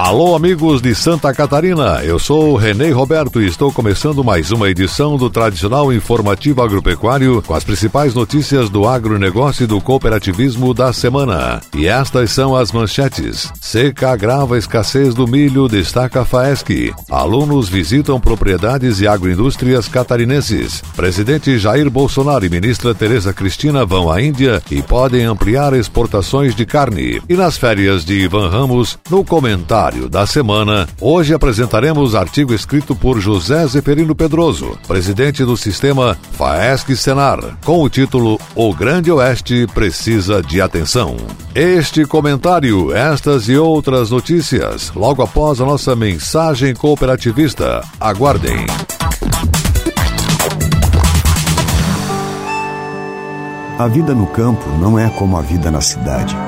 Alô, amigos de Santa Catarina, eu sou o Renê Roberto e estou começando mais uma edição do tradicional informativo agropecuário com as principais notícias do agronegócio e do cooperativismo da semana. E estas são as manchetes. Seca agrava a escassez do milho, destaca a FAESC. Alunos visitam propriedades e agroindústrias catarinenses. Presidente Jair Bolsonaro e ministra Tereza Cristina vão à Índia e podem ampliar exportações de carne. E nas férias de Ivan Ramos, no comentário da semana, hoje apresentaremos artigo escrito por José Zeferino Pedroso, presidente do sistema FAESC Senar, com o título O Grande Oeste precisa de atenção. Este comentário, estas e outras notícias, logo após a nossa mensagem cooperativista. Aguardem. A vida no campo não é como a vida na cidade.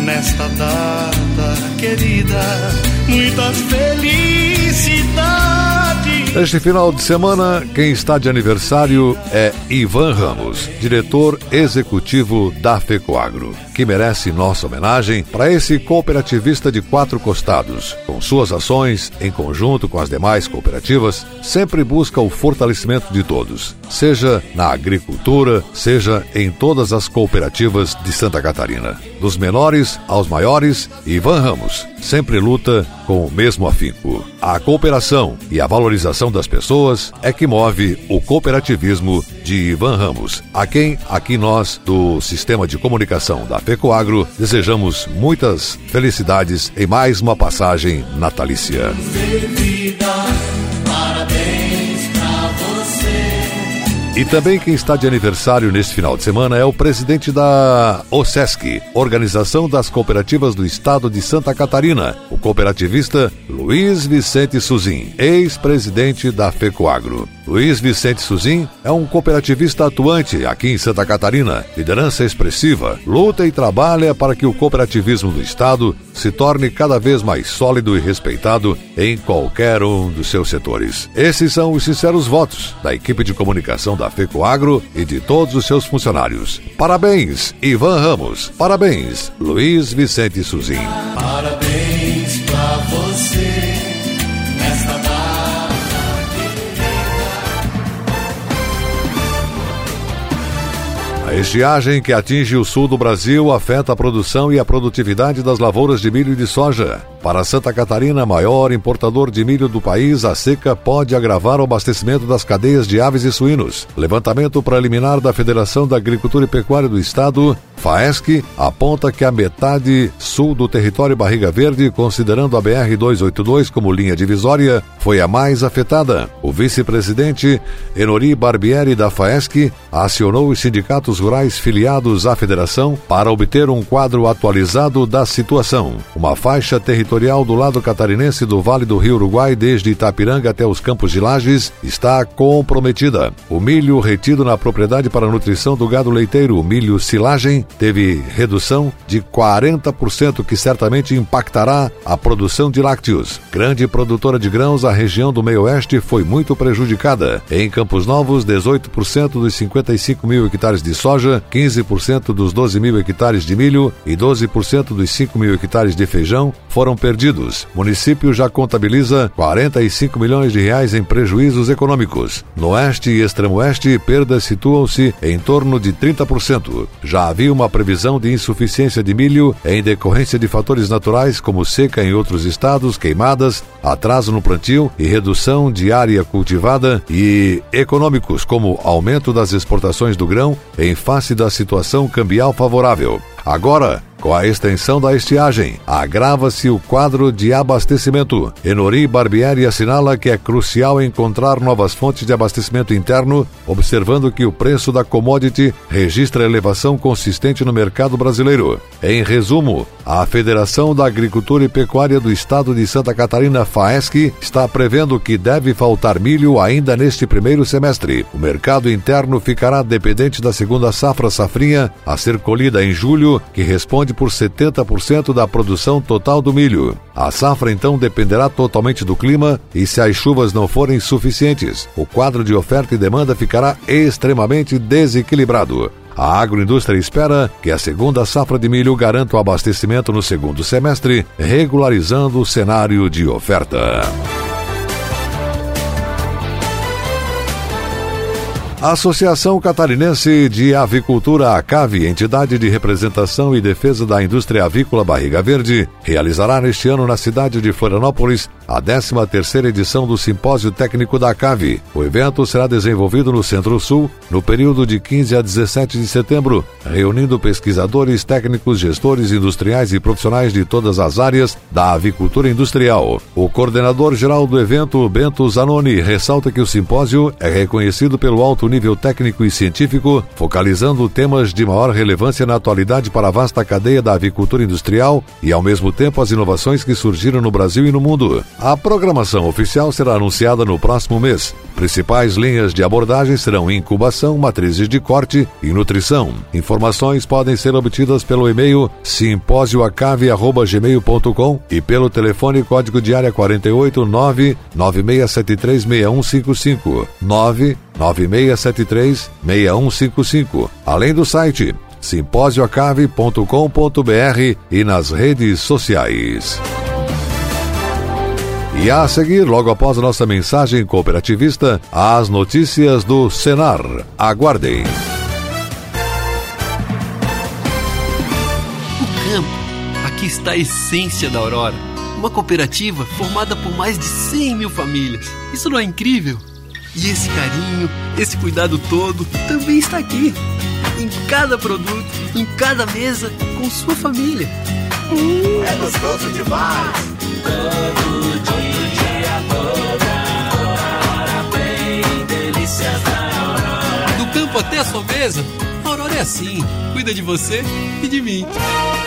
nesta data querida. Muitas felicidades. Neste final de semana, quem está de aniversário é Ivan Ramos, diretor executivo da FECOAGRO, que merece nossa homenagem para esse cooperativista de quatro costados. Com suas ações, em conjunto com as demais cooperativas, sempre busca o fortalecimento de todos, seja na agricultura, seja em todas as cooperativas de Santa Catarina. Dos menores aos maiores, Ivan Ramos sempre luta com o mesmo afinco. A cooperação e a valorização das pessoas é que move o cooperativismo de Ivan Ramos, a quem aqui nós do Sistema de Comunicação da FECOAGRO desejamos muitas felicidades em mais uma passagem natalícia. E também quem está de aniversário neste final de semana é o presidente da OSESC, Organização das Cooperativas do Estado de Santa Catarina, o cooperativista Luiz Vicente Suzin, ex-presidente da FECOAGRO. Luiz Vicente Suzin é um cooperativista atuante aqui em Santa Catarina, liderança expressiva, luta e trabalha para que o cooperativismo do Estado se torne cada vez mais sólido e respeitado em qualquer um dos seus setores. Esses são os sinceros votos da equipe de comunicação da FECOAGRO e de todos os seus funcionários. Parabéns, Ivan Ramos. Parabéns, Luiz Vicente Suzin. Parabéns estiagem que atinge o sul do Brasil afeta a produção e a produtividade das lavouras de milho e de soja. Para Santa Catarina, maior importador de milho do país, a seca pode agravar o abastecimento das cadeias de aves e suínos. Levantamento preliminar da Federação da Agricultura e Pecuária do Estado, FAESC, aponta que a metade sul do território Barriga Verde, considerando a BR-282 como linha divisória, foi a mais afetada. O vice-presidente Enori Barbieri da FAESC acionou os sindicatos filiados à federação para obter um quadro atualizado da situação. Uma faixa territorial do lado catarinense do Vale do Rio Uruguai, desde Itapiranga até os Campos de Lages, está comprometida. O milho retido na propriedade para nutrição do gado leiteiro, milho silagem, teve redução de 40%, que certamente impactará a produção de lácteos. Grande produtora de grãos, a região do meio-oeste foi muito prejudicada. Em Campos Novos, 18% dos 55 mil hectares de soja, 15% dos 12 mil hectares de milho e 12% dos 5 mil hectares de feijão foram perdidos. O município já contabiliza 45 milhões de reais em prejuízos econômicos. No oeste e extremo oeste, perdas situam-se em torno de 30%. Já havia uma previsão de insuficiência de milho em decorrência de fatores naturais como seca em outros estados, queimadas, atraso no plantio e redução de área cultivada e econômicos como aumento das exportações do grão em face da situação cambial favorável. Agora, com a extensão da estiagem, agrava-se o quadro de abastecimento. Enori Barbieri assinala que é crucial encontrar novas fontes de abastecimento interno, observando que o preço da commodity registra elevação consistente no mercado brasileiro. Em resumo, a Federação da Agricultura e Pecuária do Estado de Santa Catarina, FAESC, está prevendo que deve faltar milho ainda neste primeiro semestre. O mercado interno ficará dependente da segunda safra safrinha a ser colhida em julho, que responde responde por 70% da produção total do milho. A safra então dependerá totalmente do clima e se as chuvas não forem suficientes, o quadro de oferta e demanda ficará extremamente desequilibrado. A agroindústria espera que a segunda safra de milho garanta o abastecimento no segundo semestre, regularizando o cenário de oferta. A Associação Catarinense de Avicultura ACAVE, entidade de representação e defesa da indústria avícola Barriga Verde, realizará neste ano na cidade de Florianópolis a 13ª edição do Simpósio Técnico da ACAVE. O evento será desenvolvido no Centro-Sul no período de 15 a 17 de setembro, reunindo pesquisadores, técnicos, gestores industriais e profissionais de todas as áreas da avicultura industrial. O coordenador geral do evento, Bento Zanoni, ressalta que o simpósio é reconhecido pelo alto nível técnico e científico, focalizando temas de maior relevância na atualidade para a vasta cadeia da avicultura industrial e, ao mesmo tempo, as inovações que surgiram no Brasil e no mundo. A programação oficial será anunciada no próximo mês. Principais linhas de abordagem serão incubação, matrizes de corte e nutrição. Informações podem ser obtidas pelo e-mail simpósioacave.gmail.com e pelo telefone código de área 48 996736155 996736155, além do site simpósioacave.com.br e nas redes sociais. E a seguir, logo após a nossa mensagem cooperativista, as notícias do Senar. Aguardem. O campo. Aqui está a essência da Aurora. Uma cooperativa formada por mais de 100 mil famílias. Isso não é incrível? E esse carinho, esse cuidado todo também está aqui. Em cada produto, em cada mesa, com sua família. Hum, é gostoso demais! Até a sua mesa, Aurora é assim. Cuida de você e de mim.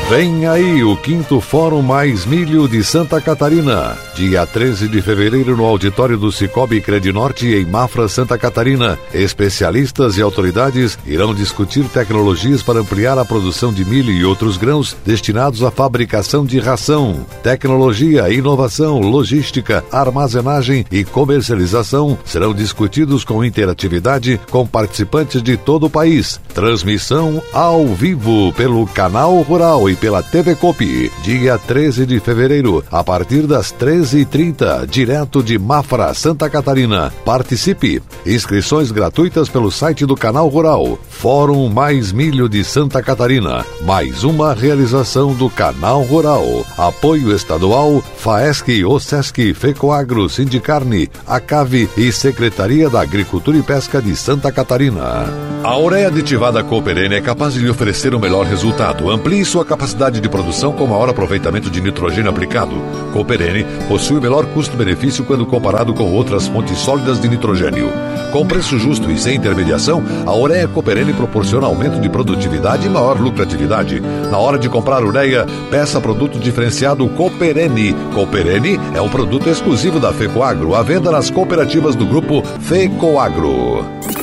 Vem aí o quinto Fórum Mais Milho de Santa Catarina, dia 13 de fevereiro no auditório do Cicobi Credinorte em Mafra, Santa Catarina. Especialistas e autoridades irão discutir tecnologias para ampliar a produção de milho e outros grãos destinados à fabricação de ração. Tecnologia, inovação, logística, armazenagem e comercialização serão discutidos com interatividade com participantes de todo o país. Transmissão ao vivo pelo canal Rural e pela TV Copi, dia 13 de fevereiro, a partir das 13h30, direto de Mafra, Santa Catarina. Participe! Inscrições gratuitas pelo site do Canal Rural. Fórum Mais Milho de Santa Catarina. Mais uma realização do Canal Rural. Apoio estadual, FAESC, OSESC, FECOAGRO, Sindicarne, ACAVE e Secretaria da Agricultura e Pesca de Santa Catarina. A ureia aditivada Cooperene é capaz de lhe oferecer o melhor resultado. Amplie sua capacidade de produção com maior aproveitamento de nitrogênio aplicado. Cooperene possui melhor custo-benefício quando comparado com outras fontes sólidas de nitrogênio. Com preço justo e sem intermediação, a ureia Cooperene proporciona aumento de produtividade e maior lucratividade. Na hora de comprar ureia, peça produto diferenciado Cooperene. Cooperene é um produto exclusivo da FECOAGRO, à venda nas cooperativas do grupo FECOAGRO.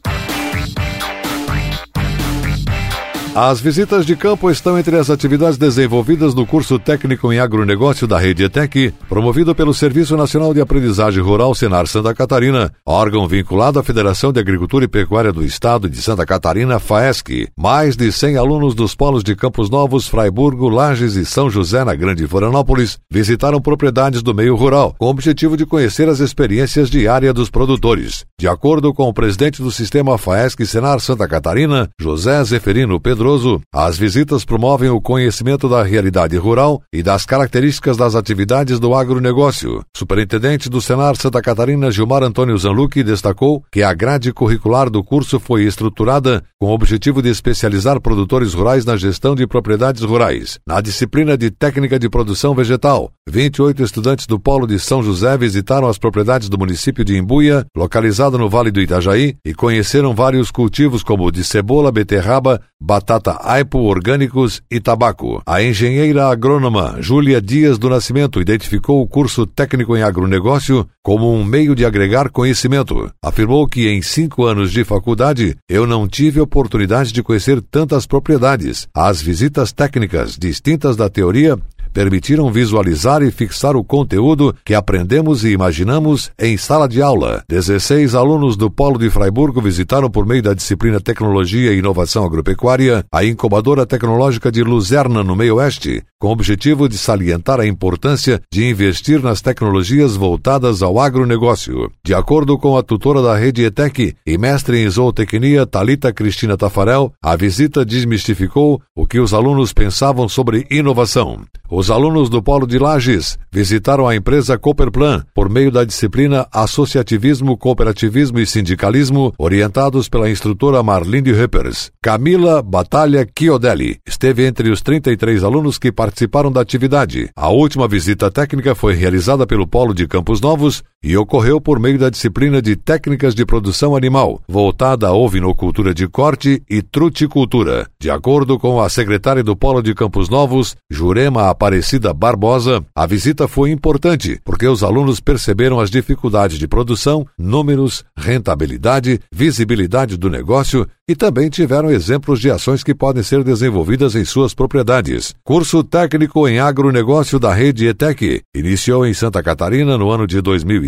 As visitas de campo estão entre as atividades desenvolvidas no curso técnico em agronegócio da Rede ETEC, promovido pelo Serviço Nacional de Aprendizagem Rural Senar Santa Catarina, órgão vinculado à Federação de Agricultura e Pecuária do Estado de Santa Catarina, FAESC. Mais de 100 alunos dos polos de Campos Novos, Fraiburgo, Lages e São José, na Grande Florianópolis, visitaram propriedades do meio rural, com o objetivo de conhecer as experiências diárias dos produtores. De acordo com o presidente do sistema FAESC Senar Santa Catarina, José Zeferino Pedro Pedroso, as visitas promovem o conhecimento da realidade rural e das características das atividades do agronegócio. Superintendente do Senar Santa Catarina, Gilmar Antônio Zanlucchi, destacou que a grade curricular do curso foi estruturada com o objetivo de especializar produtores rurais na gestão de propriedades rurais. Na disciplina de técnica de produção vegetal, 28 estudantes do Polo de São José visitaram as propriedades do município de Imbuia, localizado no Vale do Itajaí, e conheceram vários cultivos como o de cebola, beterraba, batata aipo, orgânicos e tabaco. A engenheira agrônoma Júlia Dias do Nascimento identificou o curso técnico em agronegócio como um meio de agregar conhecimento. Afirmou que em cinco anos de faculdade eu não tive oportunidade de conhecer tantas propriedades. As visitas técnicas distintas da teoria permitiram visualizar e fixar o conteúdo que aprendemos e imaginamos em sala de aula. 16 alunos do Polo de Freiburgo visitaram por meio da disciplina Tecnologia e Inovação Agropecuária a incubadora tecnológica de Luzerna, no meio-oeste, com o objetivo de salientar a importância de investir nas tecnologias voltadas ao agronegócio. De acordo com a tutora da rede ETEC e mestre em zootecnia Talita Cristina Tafarel, a visita desmistificou o que os alunos pensavam sobre inovação. Os alunos do Polo de Lages visitaram a empresa Cooperplan por meio da disciplina Associativismo, Cooperativismo e Sindicalismo, orientados pela instrutora Marlene Rippers. Camila Batalha Chiodelli esteve entre os 33 alunos que participaram da atividade. A última visita técnica foi realizada pelo Polo de Campos Novos e ocorreu por meio da disciplina de Técnicas de Produção Animal, voltada à ovinocultura de corte e truticultura. De acordo com a secretária do Polo de Campos Novos, Jurema Aparecida Barbosa, a visita foi importante porque os alunos perceberam as dificuldades de produção, números, rentabilidade, visibilidade do negócio e também tiveram exemplos de ações que podem ser desenvolvidas em suas propriedades. Curso técnico em agronegócio da rede ETEC iniciou em Santa Catarina no ano de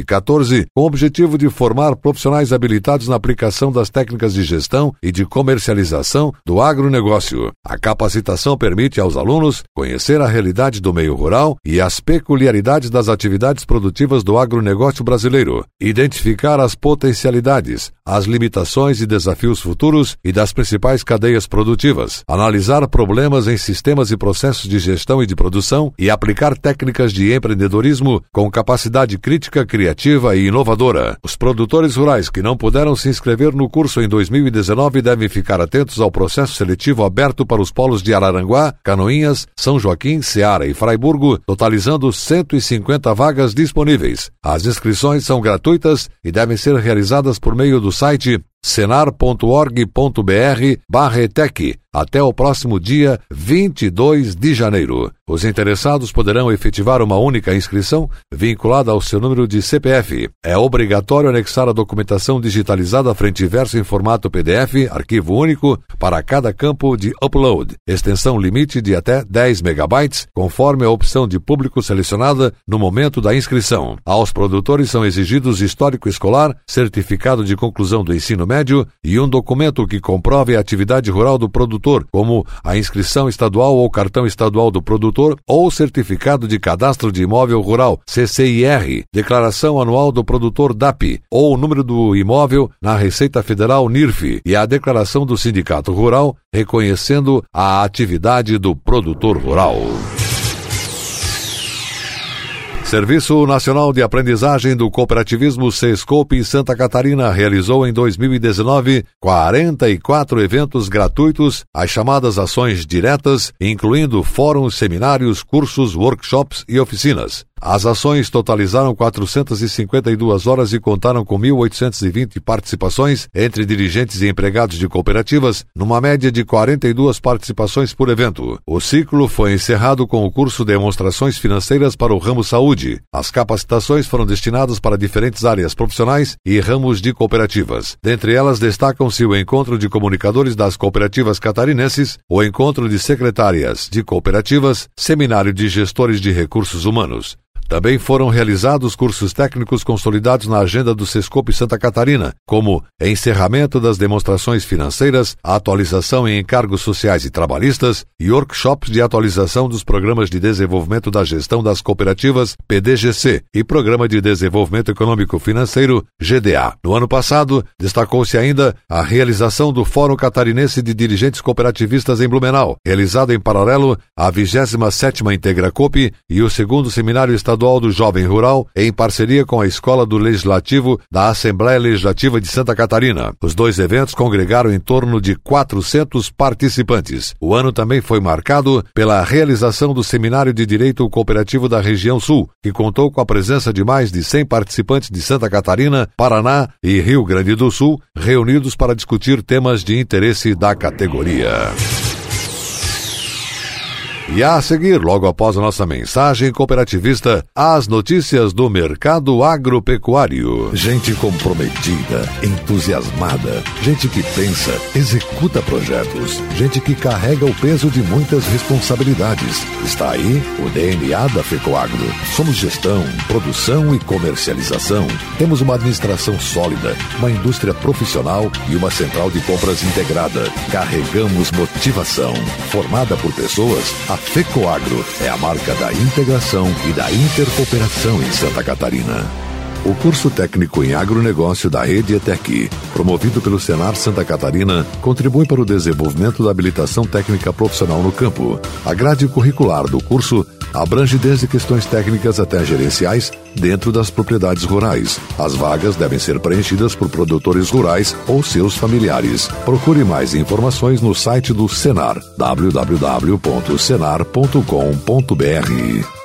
2014 com o objetivo de formar profissionais habilitados na aplicação das técnicas de gestão e de comercialização do agronegócio. A capacitação permite aos alunos conhecer a realidade do meio rural e as peculiaridades das atividades produtivas do agronegócio brasileiro, identificar as potencialidades, as limitações e desafios futuros e das principais cadeias produtivas, analisar problemas em sistemas e processos de gestão e de produção e aplicar técnicas de empreendedorismo com capacidade crítica, criativa e inovadora. Os produtores rurais que não puderam se inscrever no curso em 2019 devem ficar atentos ao processo seletivo aberto para os polos de Araranguá, Canoinhas, São Joaquim, Ceará e Fraiburgo, totalizando 150 vagas disponíveis. As inscrições são gratuitas e devem ser realizadas por meio do site senar.org.br barra até o próximo dia 22 de janeiro. Os interessados poderão efetivar uma única inscrição vinculada ao seu número de CPF. É obrigatório anexar a documentação digitalizada frente e verso em formato PDF, arquivo único, para cada campo de upload, extensão limite de até 10 megabytes, conforme a opção de público selecionada no momento da inscrição. Aos produtores são exigidos histórico escolar, certificado de conclusão do ensino médio e um documento que comprove a atividade rural do produtor, como a inscrição estadual ou cartão estadual do produtor ou certificado de cadastro de imóvel rural, CCIR, declaração anual do produtor DAP ou o número do imóvel na Receita Federal NIRF e a declaração do sindicato rural reconhecendo a atividade do produtor rural. Serviço Nacional de Aprendizagem do Cooperativismo Sescope Santa Catarina realizou em 2019 44 eventos gratuitos, as chamadas ações diretas, incluindo fóruns, seminários, cursos, workshops e oficinas. As ações totalizaram 452 horas e contaram com 1.820 participações entre dirigentes e empregados de cooperativas, numa média de 42 participações por evento. O ciclo foi encerrado com o curso Demonstrações Financeiras para o ramo saúde. As capacitações foram destinadas para diferentes áreas profissionais e ramos de cooperativas. Dentre elas destacam-se o encontro de comunicadores das cooperativas catarinenses, o encontro de secretárias de cooperativas, seminário de gestores de recursos humanos. Também foram realizados cursos técnicos consolidados na agenda do Sescope Santa Catarina, como encerramento das demonstrações financeiras, atualização em encargos sociais e trabalhistas e workshops de atualização dos programas de desenvolvimento da gestão das cooperativas PDGC e Programa de Desenvolvimento Econômico Financeiro GDA. No ano passado, destacou-se ainda a realização do Fórum Catarinense de Dirigentes Cooperativistas em Blumenau, realizado em paralelo à 27ª Integra Coop e o segundo Seminário Estadual do Jovem Rural, em parceria com a Escola do Legislativo da Assembleia Legislativa de Santa Catarina. Os dois eventos congregaram em torno de 400 participantes. O ano também foi marcado pela realização do Seminário de Direito Cooperativo da Região Sul, que contou com a presença de mais de 100 participantes de Santa Catarina, Paraná e Rio Grande do Sul, reunidos para discutir temas de interesse da categoria. E a seguir, logo após a nossa mensagem cooperativista, as notícias do mercado agropecuário. Gente comprometida, entusiasmada, gente que pensa, executa projetos, gente que carrega o peso de muitas responsabilidades. Está aí o DNA da FECOAGRO. Somos gestão, produção e comercialização. Temos uma administração sólida, uma indústria profissional e uma central de compras integrada. Carregamos motivação, formada por pessoas, a FECOAGRO é a marca da integração e da intercooperação em Santa Catarina. O curso técnico em agronegócio da Rede ETEC, promovido pelo Senar Santa Catarina, contribui para o desenvolvimento da habilitação técnica profissional no campo. A grade curricular do curso abrange desde questões técnicas até gerenciais dentro das propriedades rurais. As vagas devem ser preenchidas por produtores rurais ou seus familiares. Procure mais informações no site do Senar www.senar.com.br.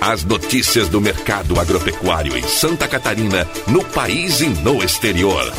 As notícias do mercado agropecuário em Santa Catarina, no país e no exterior.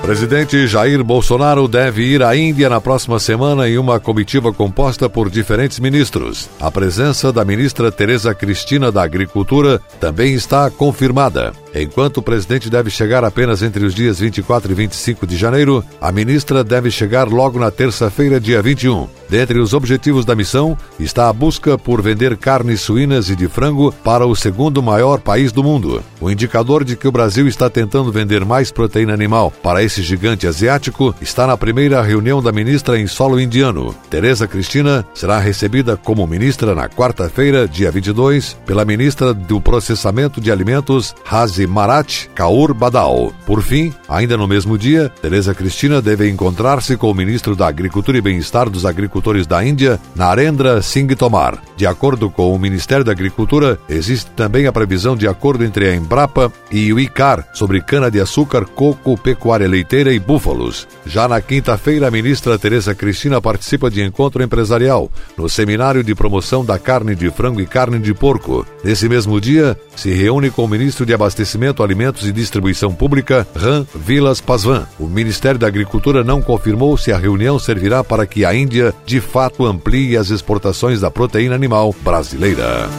Presidente Jair Bolsonaro deve ir à Índia na próxima semana em uma comitiva composta por diferentes ministros. A presença da ministra Tereza Cristina da Agricultura também está confirmada. Enquanto o presidente deve chegar apenas entre os dias 24 e 25 de janeiro, a ministra deve chegar logo na terça-feira, dia 21. Dentre os objetivos da missão está a busca por vender carnes suínas e de frango para o segundo maior país do mundo. O indicador de que o Brasil está tentando vender mais proteína animal para esse gigante asiático está na primeira reunião da ministra em solo indiano. Tereza Cristina será recebida como ministra na quarta-feira, dia 22, pela ministra do Processamento de Alimentos, Hazi Marat Kaur Badal. Por fim, ainda no mesmo dia, Tereza Cristina deve encontrar-se com o ministro da Agricultura e Bem-Estar dos Agricultores da Índia, Narendra Singh Tomar. De acordo com o Ministério da Agricultura, existe também a previsão de acordo entre a Embrapa e o ICAR sobre cana-de-açúcar, coco, pecuária leiteira e búfalos. Já na quinta-feira, a ministra Tereza Cristina participa de encontro empresarial no Seminário de Promoção da Carne de Frango e Carne de Porco. Nesse mesmo dia, se reúne com o ministro de Abastecimento, Alimentos e Distribuição Pública, Ram Vilas Pasvan. O Ministério da Agricultura não confirmou se a reunião servirá para que a Índia de fato amplie as exportações da proteína animal brasileira.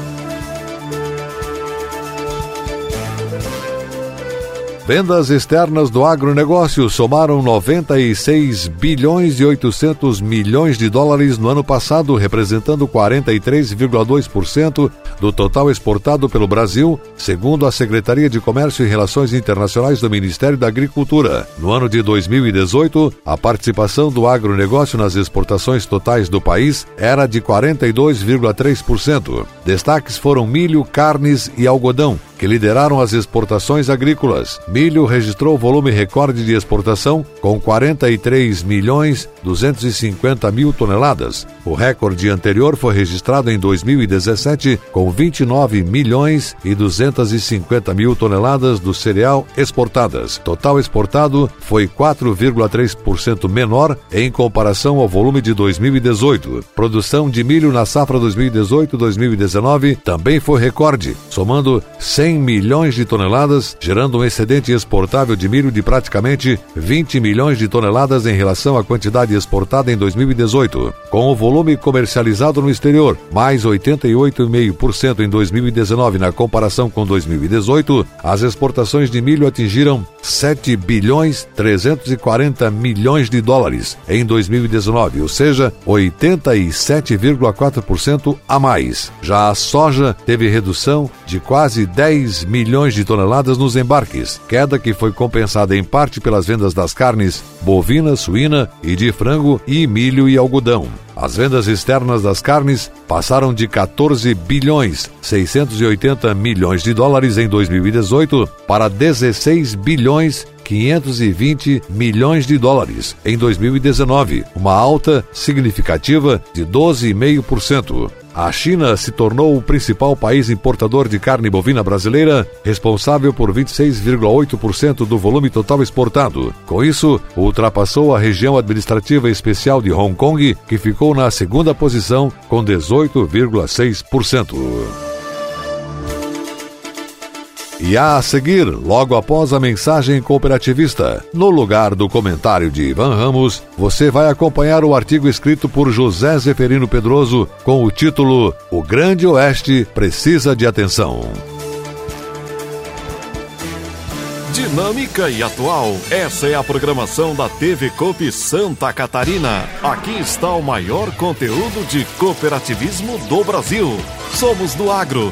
Vendas externas do agronegócio somaram 96 bilhões e 800 milhões de dólares no ano passado, representando 43,2% do total exportado pelo Brasil, segundo a Secretaria de Comércio e Relações Internacionais do Ministério da Agricultura. No ano de 2018, a participação do agronegócio nas exportações totais do país era de 42,3%. Destaques foram milho, carnes e algodão, que lideraram as exportações agrícolas. Milho registrou volume recorde de exportação com 43 milhões 250 mil toneladas. O recorde anterior foi registrado em 2017 com 29 milhões e 250 mil toneladas do cereal exportadas. Total exportado foi 4,3% menor em comparação ao volume de 2018. Produção de milho na safra 2018-2019 também foi recorde, somando 100 milhões de toneladas, gerando um excedente exportável de milho de praticamente 20 milhões de toneladas em relação à quantidade exportada em 2018. Com o volume comercializado no exterior, mais 88,5% em 2019 na comparação com 2018, as exportações de milho atingiram 7 bilhões 340 milhões de dólares em 2019, ou seja, 87,4% a mais. Já a soja teve redução de quase 10 milhões de toneladas nos embarques, queda que foi compensada em parte pelas vendas das carnes bovina, suína e de frango e milho e algodão. As vendas externas das carnes passaram de 14 bilhões 680 milhões de dólares em 2018 para 16 bilhões 520 milhões de dólares em 2019, uma alta significativa de 12,5%. A China se tornou o principal país importador de carne bovina brasileira, responsável por 26,8% do volume total exportado. Com isso, ultrapassou a região administrativa especial de Hong Kong, que ficou na segunda posição com 18,6%. E a seguir, logo após a mensagem cooperativista, no lugar do comentário de Ivan Ramos, você vai acompanhar o artigo escrito por José Zeferino Pedroso com o título O Grande Oeste precisa de atenção. Dinâmica e atual. Essa é a programação da TV Coop Santa Catarina. Aqui está o maior conteúdo de cooperativismo do Brasil. Somos do agro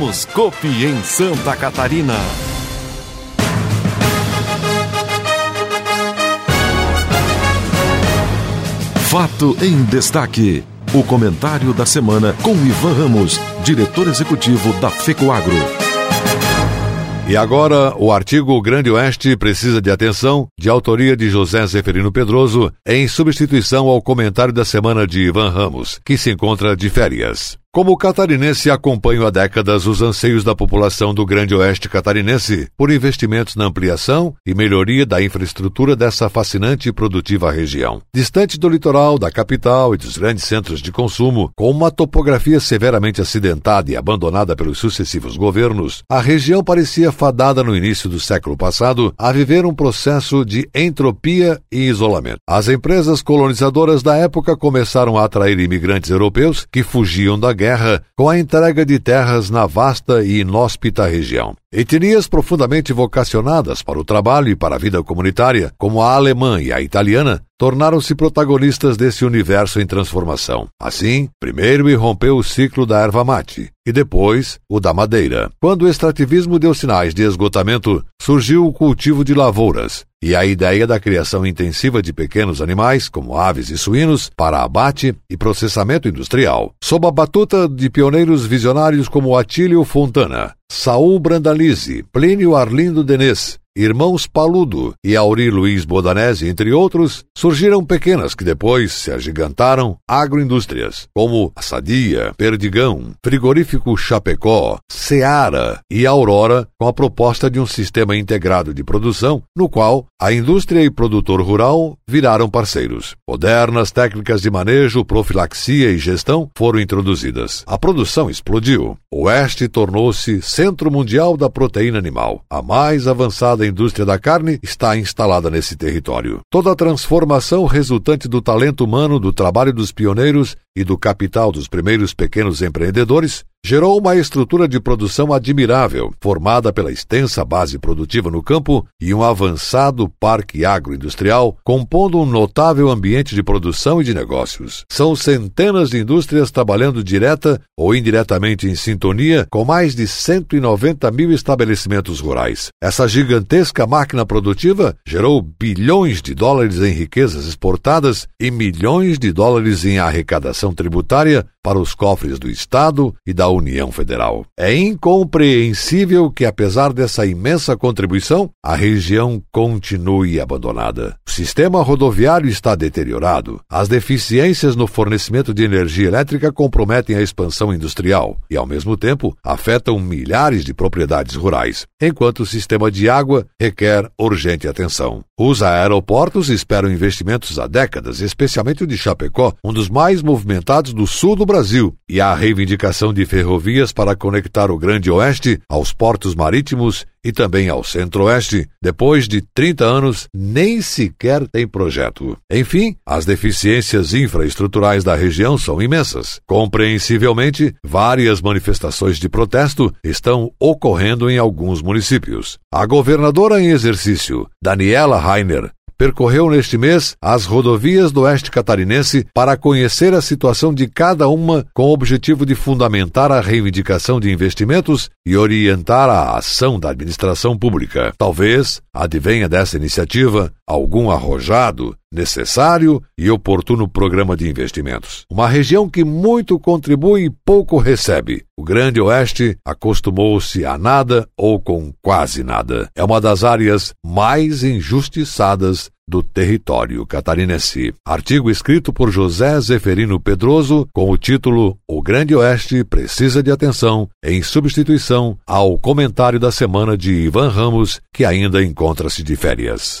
Somos Copi em Santa Catarina. Fato em destaque. O comentário da semana com Ivan Ramos, diretor executivo da FECOAGRO. E agora, o artigo Grande Oeste precisa de atenção, de autoria de José Zeferino Pedroso, em substituição ao comentário da semana de Ivan Ramos, que se encontra de férias. Como catarinense, acompanho há décadas os anseios da população do Grande Oeste catarinense por investimentos na ampliação e melhoria da infraestrutura dessa fascinante e produtiva região. Distante do litoral, da capital e dos grandes centros de consumo, com uma topografia severamente acidentada e abandonada pelos sucessivos governos, a região parecia fadada no início do século passado a viver um processo de entropia e isolamento. As empresas colonizadoras da época começaram a atrair imigrantes europeus que fugiam da guerra com a entrega de terras na vasta e inóspita região. Etnias profundamente vocacionadas para o trabalho e para a vida comunitária, como a alemã e a italiana, tornaram-se protagonistas desse universo em transformação. Assim, primeiro irrompeu o ciclo da erva mate e depois o da madeira. Quando o extrativismo deu sinais de esgotamento, surgiu o cultivo de lavouras e a ideia da criação intensiva de pequenos animais, como aves e suínos, para abate e processamento industrial, sob a batuta de pioneiros visionários como Atílio Fontana, Saul Brandalize, Plínio Arlindo Denês, Irmãos Paludo e Auri Luiz Bodanese, entre outros, surgiram pequenas que depois se agigantaram agroindústrias, como a Sadia, Perdigão, Frigorífico Chapecó, Seara e Aurora, com a proposta de um sistema integrado de produção, no qual a indústria e produtor rural viraram parceiros. Modernas técnicas de manejo, profilaxia e gestão foram introduzidas. A produção explodiu. O Oeste tornou-se centro mundial da proteína animal, a mais avançada indústria da carne está instalada nesse território. Toda a transformação resultante do talento humano, do trabalho dos pioneiros e do capital dos primeiros pequenos empreendedores gerou uma estrutura de produção admirável, formada pela extensa base produtiva no campo e um avançado parque agroindustrial, compondo um notável ambiente de produção e de negócios. São centenas de indústrias trabalhando direta ou indiretamente em sintonia com mais de 190 mil estabelecimentos rurais. Essa gigantesca máquina produtiva gerou bilhões de dólares em riquezas exportadas e milhões de dólares em arrecadação tributária para os cofres do Estado e da União Federal. É incompreensível que, apesar dessa imensa contribuição, a região continue abandonada. O sistema rodoviário está deteriorado, as deficiências no fornecimento de energia elétrica comprometem a expansão industrial e, ao mesmo tempo, afetam milhares de propriedades rurais, enquanto o sistema de água requer urgente atenção. Os aeroportos esperam investimentos há décadas, especialmente o de Chapecó, um dos mais movimentados do sul do Brasil, e a reivindicação de ferrovias para conectar o Grande Oeste aos portos marítimos e também ao Centro-Oeste, depois de 30 anos, nem sequer tem projeto. Enfim, as deficiências infraestruturais da região são imensas. Compreensivelmente, várias manifestações de protesto estão ocorrendo em alguns municípios. A governadora em exercício, Daniela Rainer, percorreu neste mês as rodovias do oeste catarinense para conhecer a situação de cada uma com o objetivo de fundamentar a reivindicação de investimentos e orientar a ação da administração pública. Talvez advenha dessa iniciativa algum arrojado, necessário e oportuno programa de investimentos. Uma região que muito contribui e pouco recebe. O Grande Oeste acostumou-se a nada ou com quase nada. É uma das áreas mais injustiçadas do território catarinense. Artigo escrito por José Zeferino Pedroso com o título O Grande Oeste precisa de atenção, em substituição ao comentário da semana de Ivan Ramos, que ainda encontra-se de férias.